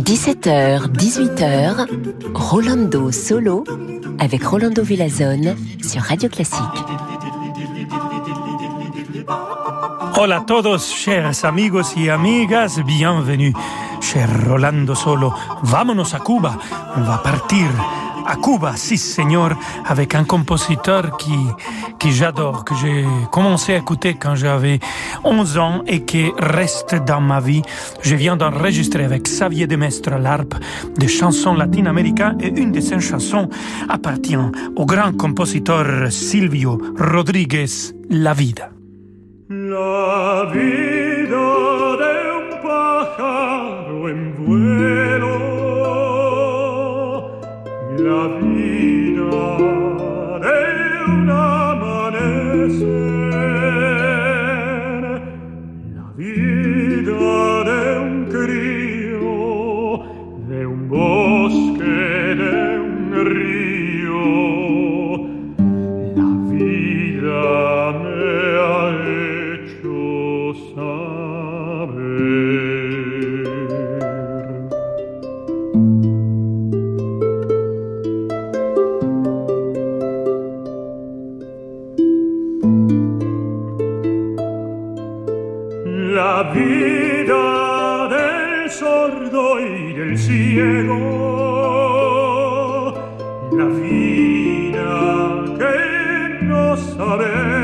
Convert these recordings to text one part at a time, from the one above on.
17h, 18h, Rolando Solo avec Rolando Villazone sur Radio Classique. Hola a todos, chers amigos y amigas, bienvenue. Cher Rolando Solo, vámonos a Cuba. On va partir à Cuba, si señor, avec un compositeur qui, qui j'adore, que j'ai commencé à écouter quand j'avais 11 ans et qui reste dans ma vie. Je viens d'enregistrer avec Xavier Demestre à l'harpe des chansons latino-américaines et une de ces chansons appartient au grand compositeur Silvio Rodriguez, La Vida. Vida que no sabe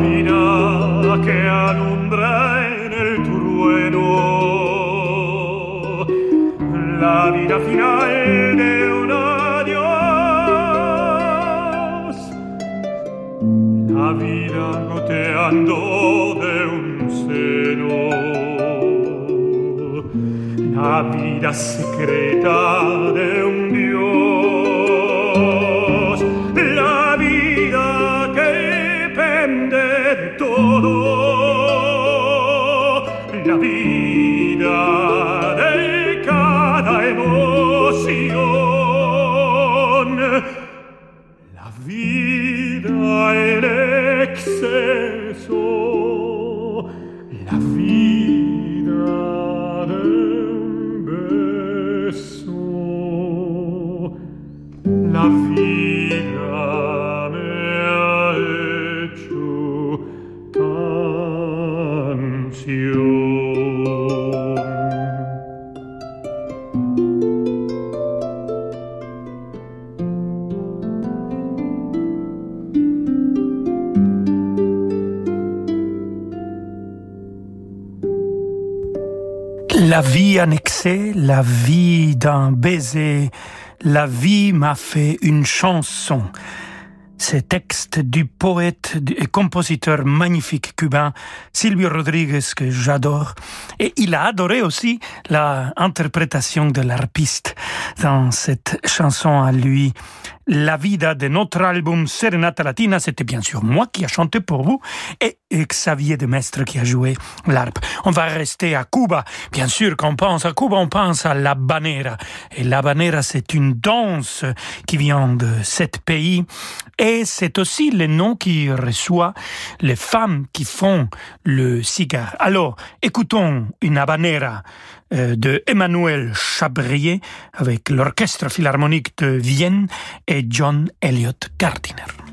La vida que alumbra en el trueno, la vida final de un adiós, la vida goteando de un seno, la vida secreta de un baiser, la vie m'a fait une chanson. ces textes du poète et compositeur magnifique cubain Silvio Rodriguez que j'adore. Et il a adoré aussi l'interprétation de l'arpiste dans cette chanson à lui. La vida de notre album Serenata Latina, c'était bien sûr moi qui a chanté pour vous et Xavier de Mestre qui a joué l'harpe. On va rester à Cuba. Bien sûr, quand on pense à Cuba, on pense à la banera. Et la banera, c'est une danse qui vient de cet pays et c'est aussi le nom qui reçoit les femmes qui font le cigare. Alors, écoutons une habanera de Emmanuel Chabrier avec l'Orchestre Philharmonique de Vienne et John Elliott Gardiner.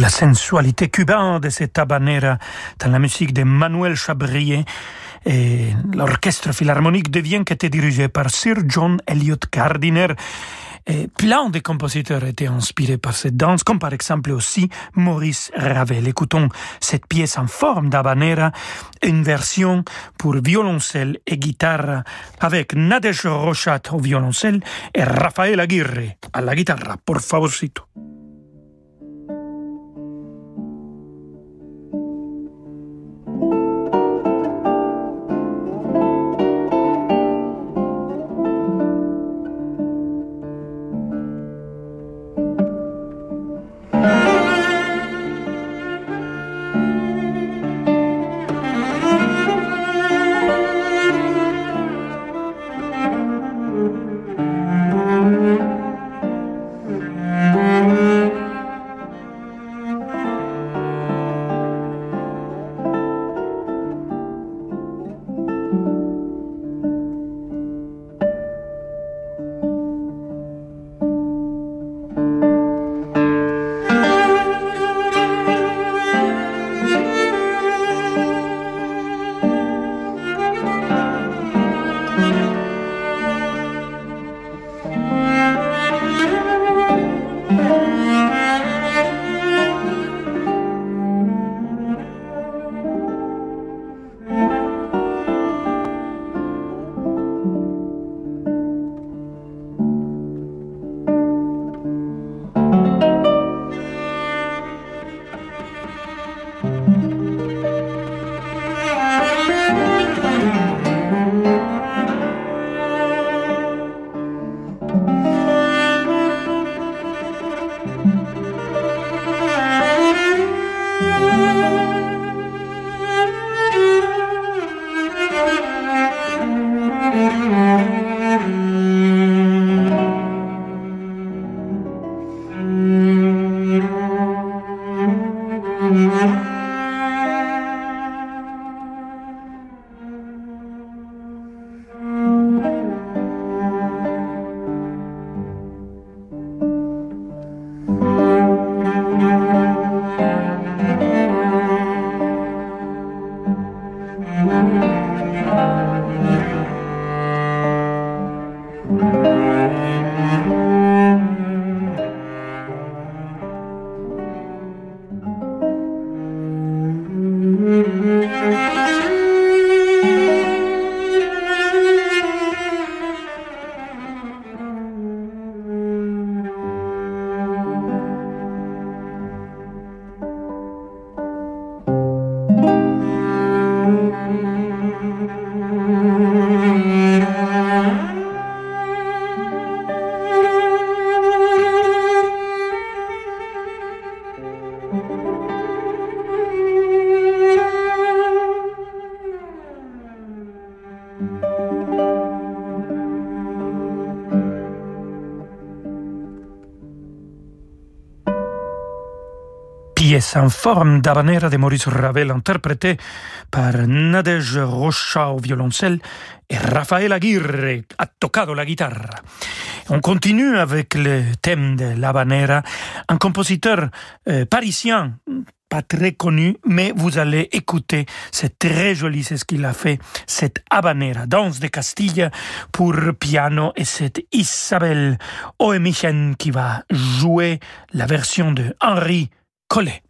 La sensualité cubaine de cette habanera dans la musique de Manuel Chabrier et l'orchestre philharmonique de Vienne qui était dirigé par Sir John Elliott Gardiner Et plein de compositeurs étaient inspirés par cette danse, comme par exemple aussi Maurice Ravel. Écoutons cette pièce en forme d'habanera, une version pour violoncelle et guitare avec Nadej Rochat au violoncelle et Rafael Aguirre à la guitare. Por favorcito. En forme d'habanera de Maurice Ravel interprétée par Nadej Rocha au violoncelle et Rafael Aguirre a tocado la guitare. On continue avec le thème de l'habanera, un compositeur euh, parisien pas très connu, mais vous allez écouter, c'est très joli, c'est ce qu'il a fait, cette habanera, danse de Castille pour piano, et c'est Isabelle Oemichen qui va jouer la version de Henri Collet.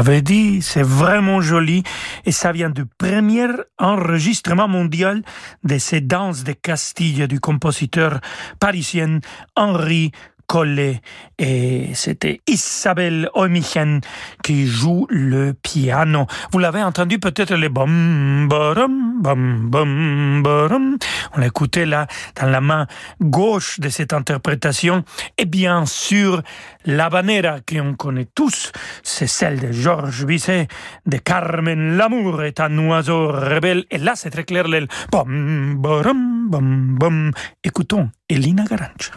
L'avais dit, c'est vraiment joli. Et ça vient du premier enregistrement mondial de ces danses de Castille du compositeur parisien Henri Et c'était Isabelle Oemichen qui joue le piano. Vous l'avez entendu peut-être les bom bom bom bom. On l'écoutait là dans la main gauche de cette interprétation et bien sûr la banera qu'on connaît tous, c'est celle de Georges Bizet, de Carmen L'amour est un oiseau rebelle et là c'est très clair le bom bom bom bom. Écoutons Elina Garancha.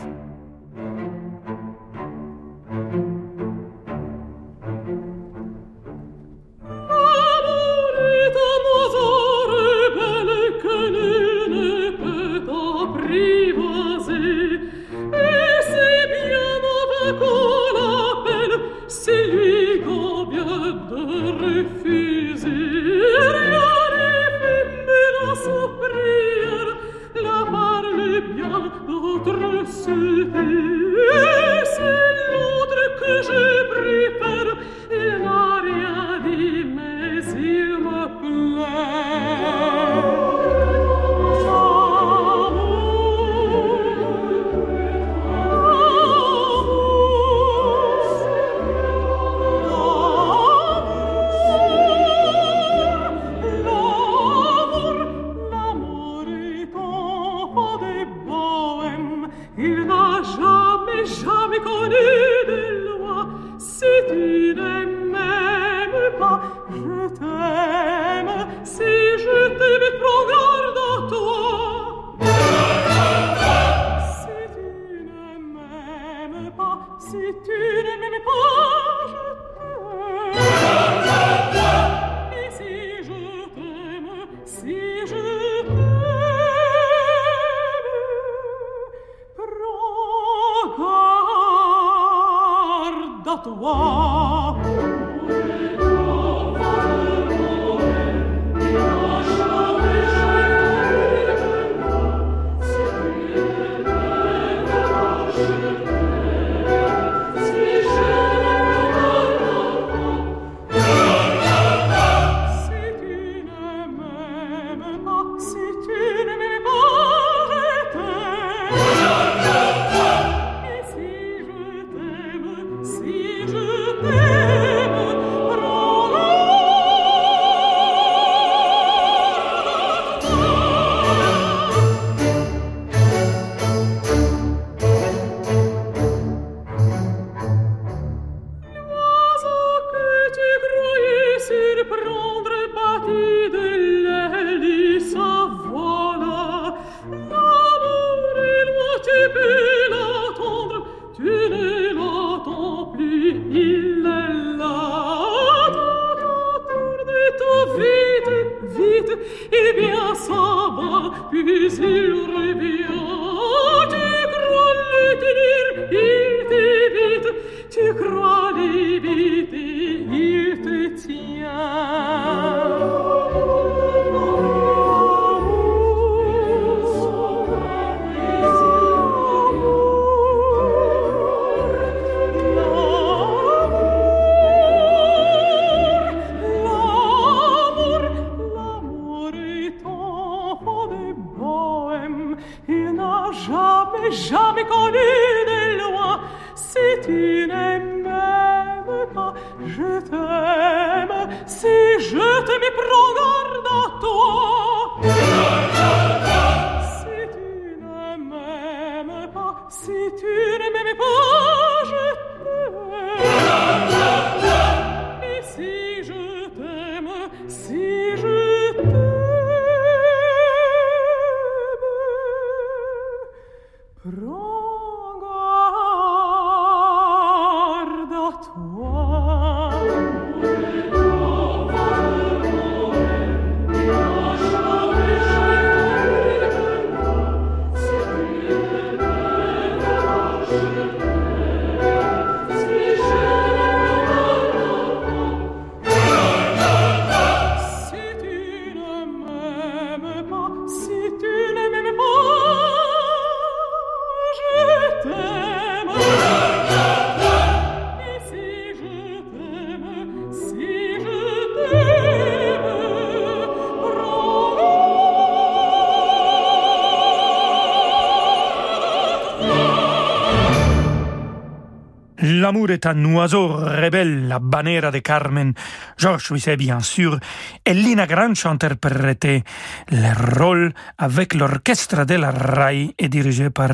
L'amour est un oiseau rebelle, la bannière de Carmen. Georges Bizet, bien sûr, et Lina Granch interprétait le rôle avec l'orchestre de la RAI et dirigé par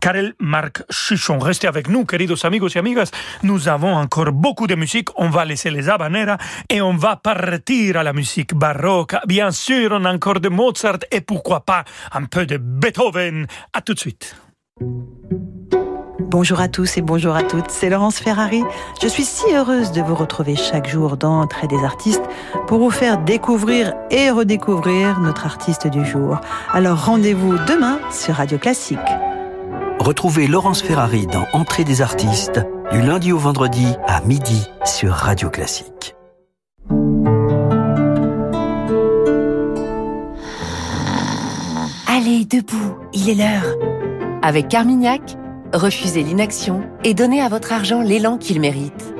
Karel Marc Chichon. Restez avec nous, queridos amigos et amigas. Nous avons encore beaucoup de musique. On va laisser les habaneras et on va partir à la musique baroque. Bien sûr, on a encore de Mozart et pourquoi pas un peu de Beethoven. À tout de suite. Bonjour à tous et bonjour à toutes, c'est Laurence Ferrari. Je suis si heureuse de vous retrouver chaque jour dans Entrée des artistes pour vous faire découvrir et redécouvrir notre artiste du jour. Alors rendez-vous demain sur Radio Classique. Retrouvez Laurence Ferrari dans Entrée des artistes du lundi au vendredi à midi sur Radio Classique. Allez, debout, il est l'heure. Avec Carmignac, refusez l'inaction et donnez à votre argent l'élan qu'il mérite.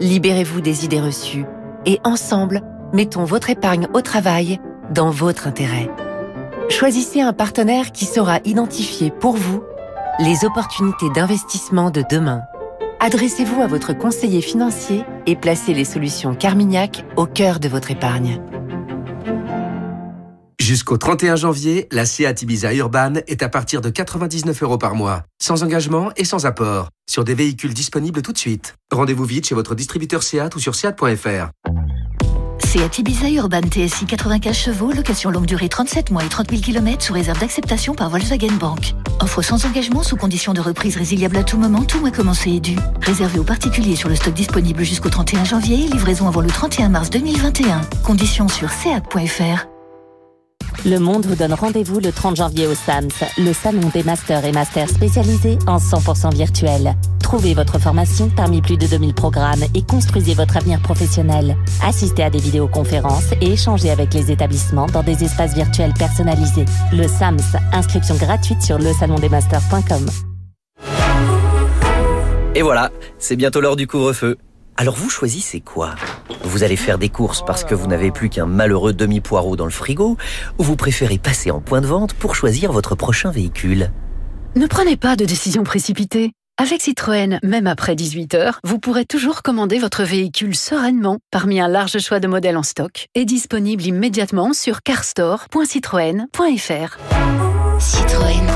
Libérez-vous des idées reçues et ensemble, mettons votre épargne au travail dans votre intérêt. Choisissez un partenaire qui saura identifier pour vous les opportunités d'investissement de demain. Adressez-vous à votre conseiller financier et placez les solutions Carmignac au cœur de votre épargne. Jusqu'au 31 janvier, la Seat Ibiza Urban est à partir de 99 euros par mois, sans engagement et sans apport, sur des véhicules disponibles tout de suite. Rendez-vous vite chez votre distributeur Seat ou sur seat.fr. Seat Ibiza Urban TSI 95 chevaux, location longue durée 37 mois et 30 000 km sous réserve d'acceptation par Volkswagen Bank. Offre sans engagement sous condition de reprise résiliable à tout moment, tout mois commencé et dû. Réservé aux particuliers sur le stock disponible jusqu'au 31 janvier, livraison avant le 31 mars 2021. Conditions sur seat.fr. Le Monde vous donne rendez-vous le 30 janvier au SAMS, le salon des masters et masters spécialisés en 100% virtuel. Trouvez votre formation parmi plus de 2000 programmes et construisez votre avenir professionnel. Assistez à des vidéoconférences et échangez avec les établissements dans des espaces virtuels personnalisés. Le SAMS, inscription gratuite sur lesalondesmasters.com. Et voilà, c'est bientôt l'heure du couvre-feu. Alors vous choisissez quoi? Vous allez faire des courses parce que vous n'avez plus qu'un malheureux demi-poireau dans le frigo ou vous préférez passer en point de vente pour choisir votre prochain véhicule? Ne prenez pas de décision précipitée. Avec Citroën, même après 18 heures, vous pourrez toujours commander votre véhicule sereinement parmi un large choix de modèles en stock et disponible immédiatement sur carstore.citroën.fr. Citroën.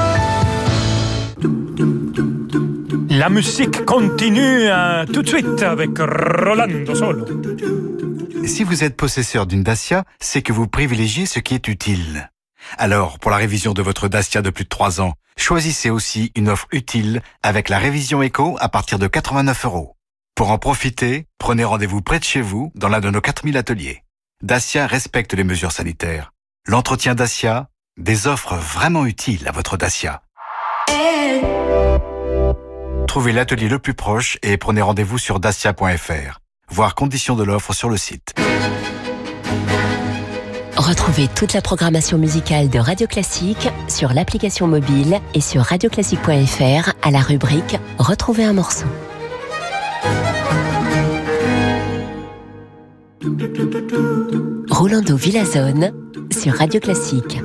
La musique continue euh, tout de suite avec Rolando Solo. Si vous êtes possesseur d'une Dacia, c'est que vous privilégiez ce qui est utile. Alors, pour la révision de votre Dacia de plus de 3 ans, choisissez aussi une offre utile avec la révision éco à partir de 89 euros. Pour en profiter, prenez rendez-vous près de chez vous dans l'un de nos 4000 ateliers. Dacia respecte les mesures sanitaires. L'entretien Dacia, des offres vraiment utiles à votre Dacia. Trouvez l'atelier le plus proche et prenez rendez-vous sur dacia.fr. Voir conditions de l'offre sur le site. Retrouvez toute la programmation musicale de Radio Classique sur l'application mobile et sur radioclassique.fr à la rubrique Retrouver un morceau. Rolando Villazone sur Radio Classique.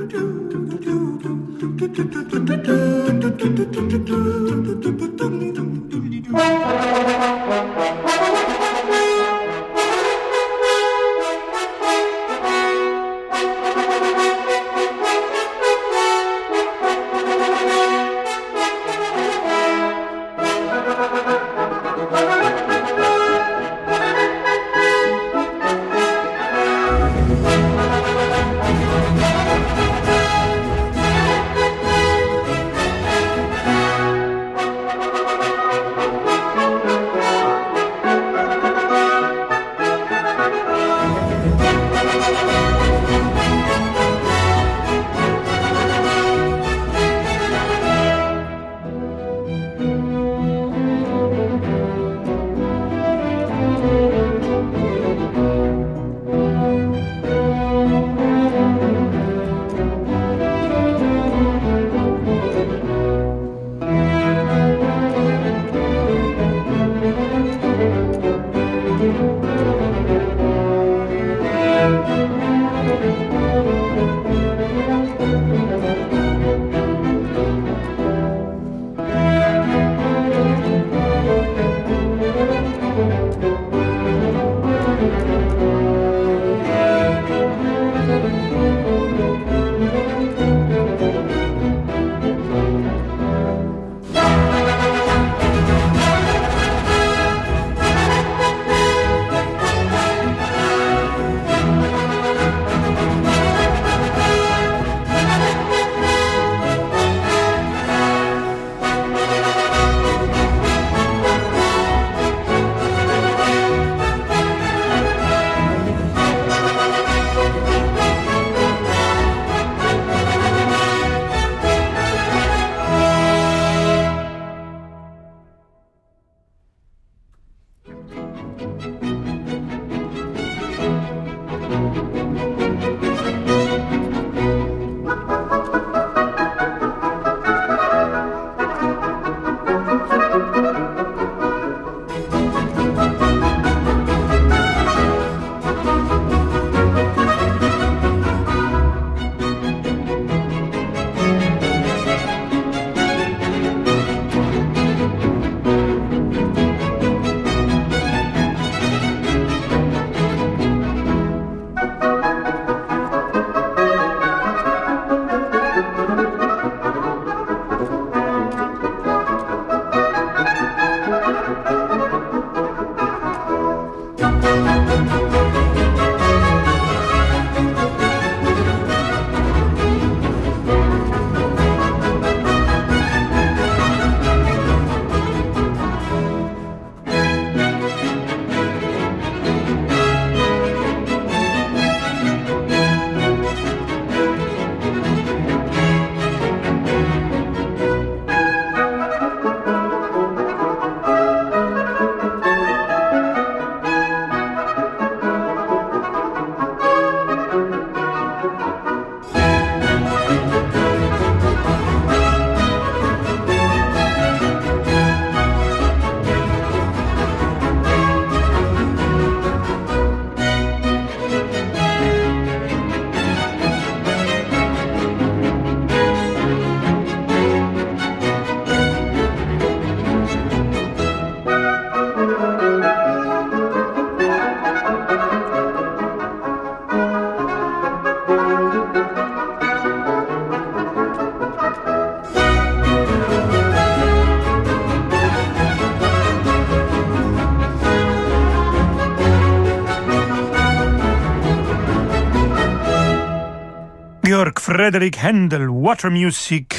Frederick Handel, Water Music,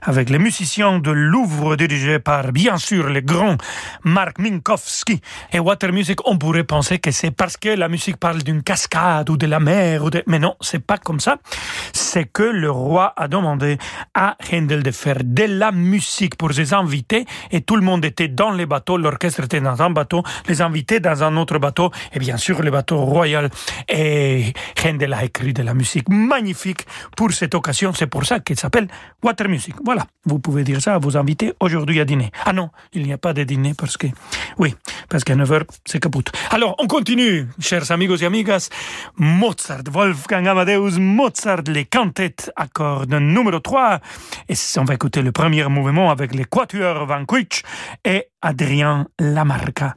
avec les musiciens de Louvre dirigés par bien sûr le grand Mark Minkowski. Et Water Music, on pourrait penser que c'est parce que la musique parle d'une cascade ou de la mer, ou de... mais non, c'est pas comme ça. C'est que le roi a demandé à Handel de faire de la musique pour ses invités et tout le monde était dans les bateaux, l'orchestre était dans un bateau, les invités dans un autre bateau et bien sûr le bateau royal. Et Handel a écrit de la musique magnifique pour cette occasion. C'est pour ça qu'il s'appelle Water Music. Voilà, vous pouvez dire ça à vos invités aujourd'hui à dîner. Ah non, il n'y a pas de dîner parce oui, parce qu'à 9h, c'est caput. Alors, on continue, chers amigos et amigas. Mozart, Wolfgang Amadeus Mozart, les cantates à cordes numéro 3. Et on va écouter le premier mouvement avec les quatuors Van et Adrien Lamarca.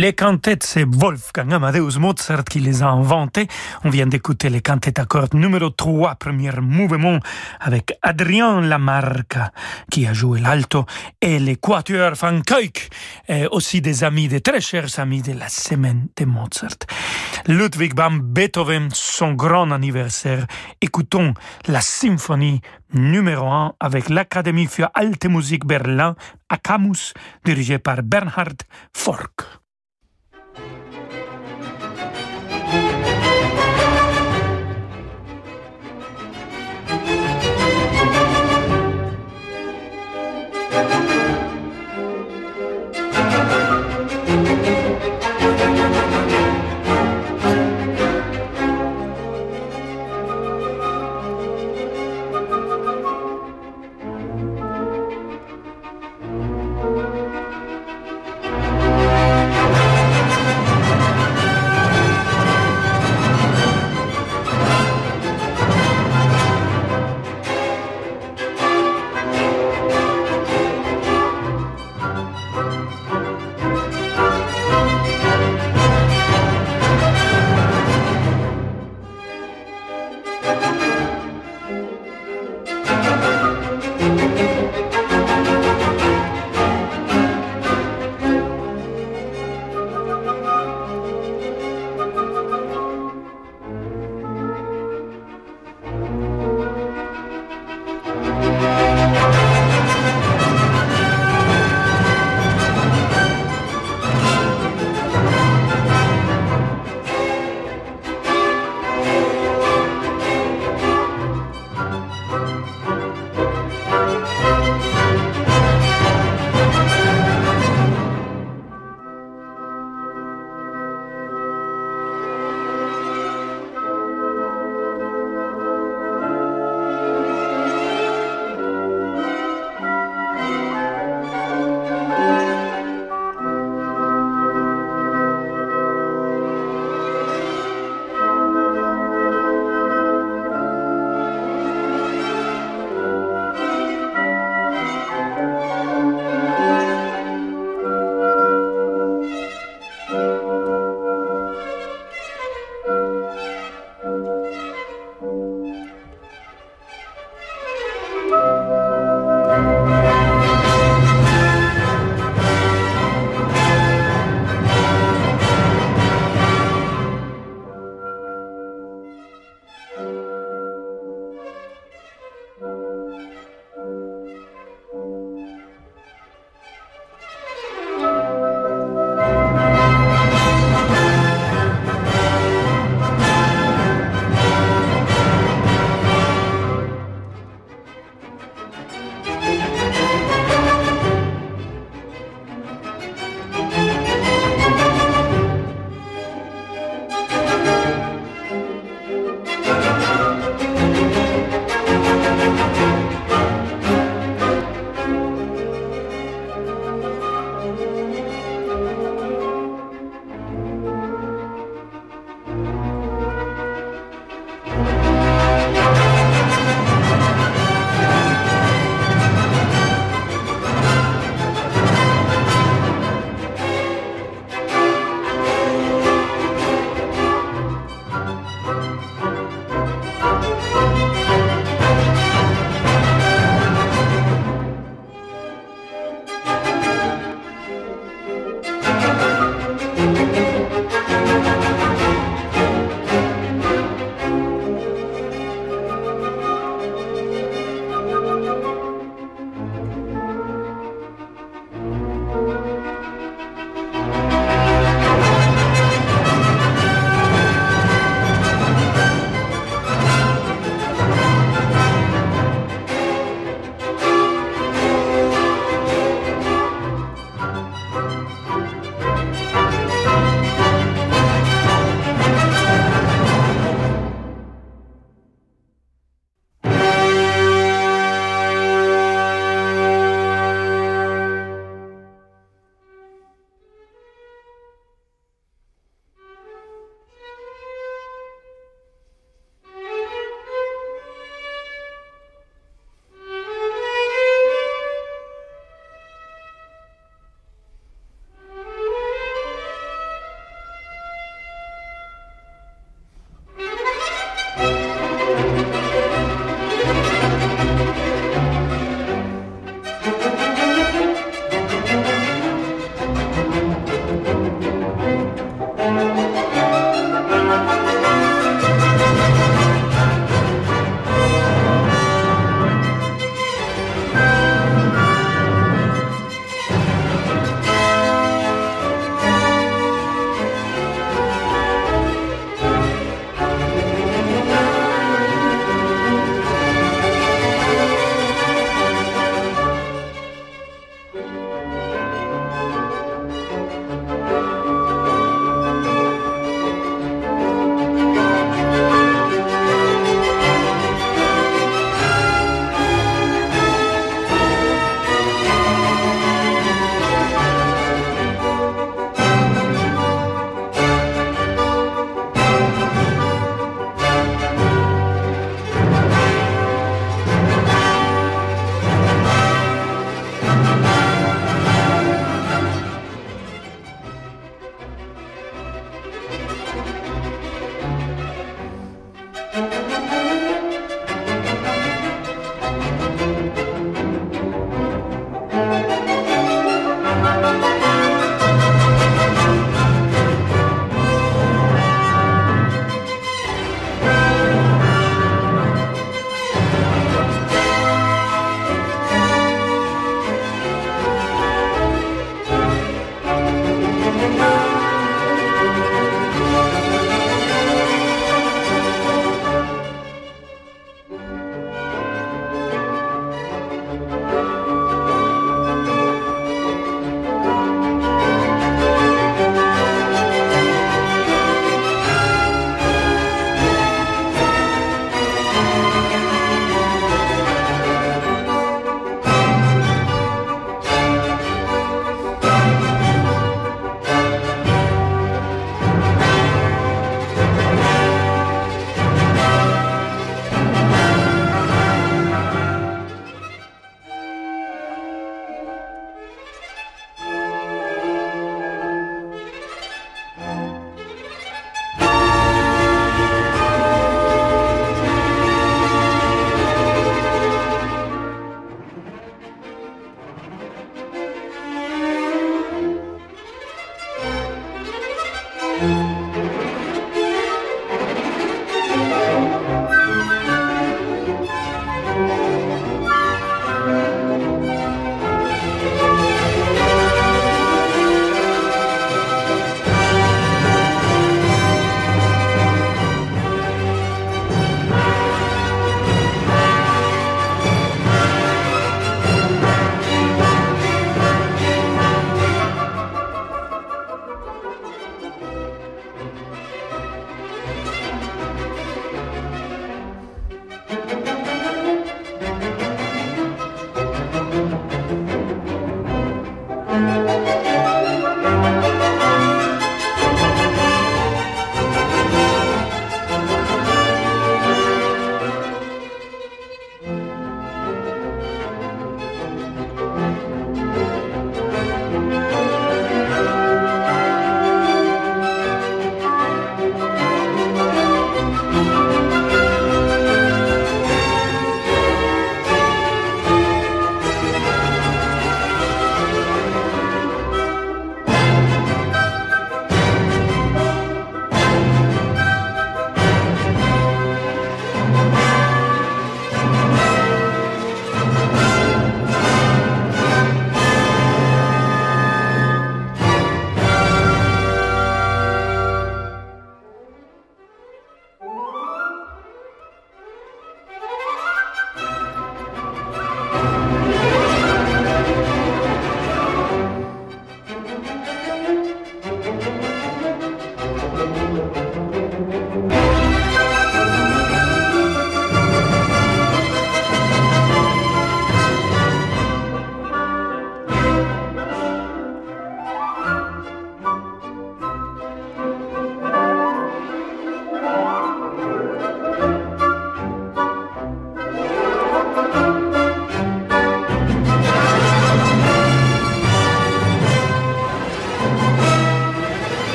Les cantates, c'est Wolfgang Amadeus Mozart qui les a inventées. On vient d'écouter les cantates à cordes numéro 3, premier mouvement, avec Adrien Lamarca, qui a joué l'alto, et les quatuors Van Kuyk, aussi des amis, des très chers amis de la semaine de Mozart. Ludwig van Beethoven, son grand anniversaire. Écoutons la symphonie numéro 1 avec l'Académie für Alte Musik Berlin à dirigée par Bernhard Fork.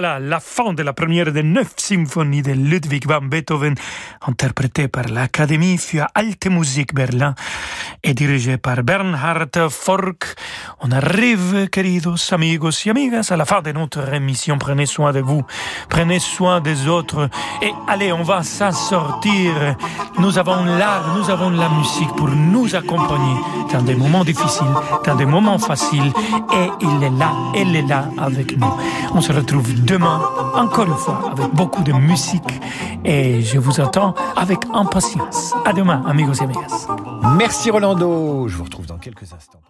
Voilà la fin de la première des neuf symphonies de Ludwig van Beethoven, interprétée par l'Académie für Alte Musik Berlin et dirigée par Bernhard Fork. On arrive, queridos amigos y amigas, à la fin de notre émission. Prenez soin de vous, prenez soin des autres et allez, on va s'en sortir. Nous avons l'art, nous avons la musique pour nous accompagner dans des moments difficiles, dans des moments faciles et il est là, elle est là avec nous. On se retrouve demain, encore une fois, avec beaucoup de musique. Et je vous attends avec impatience. À demain, amigos et amigas. Merci Je vous retrouve dans quelques instants.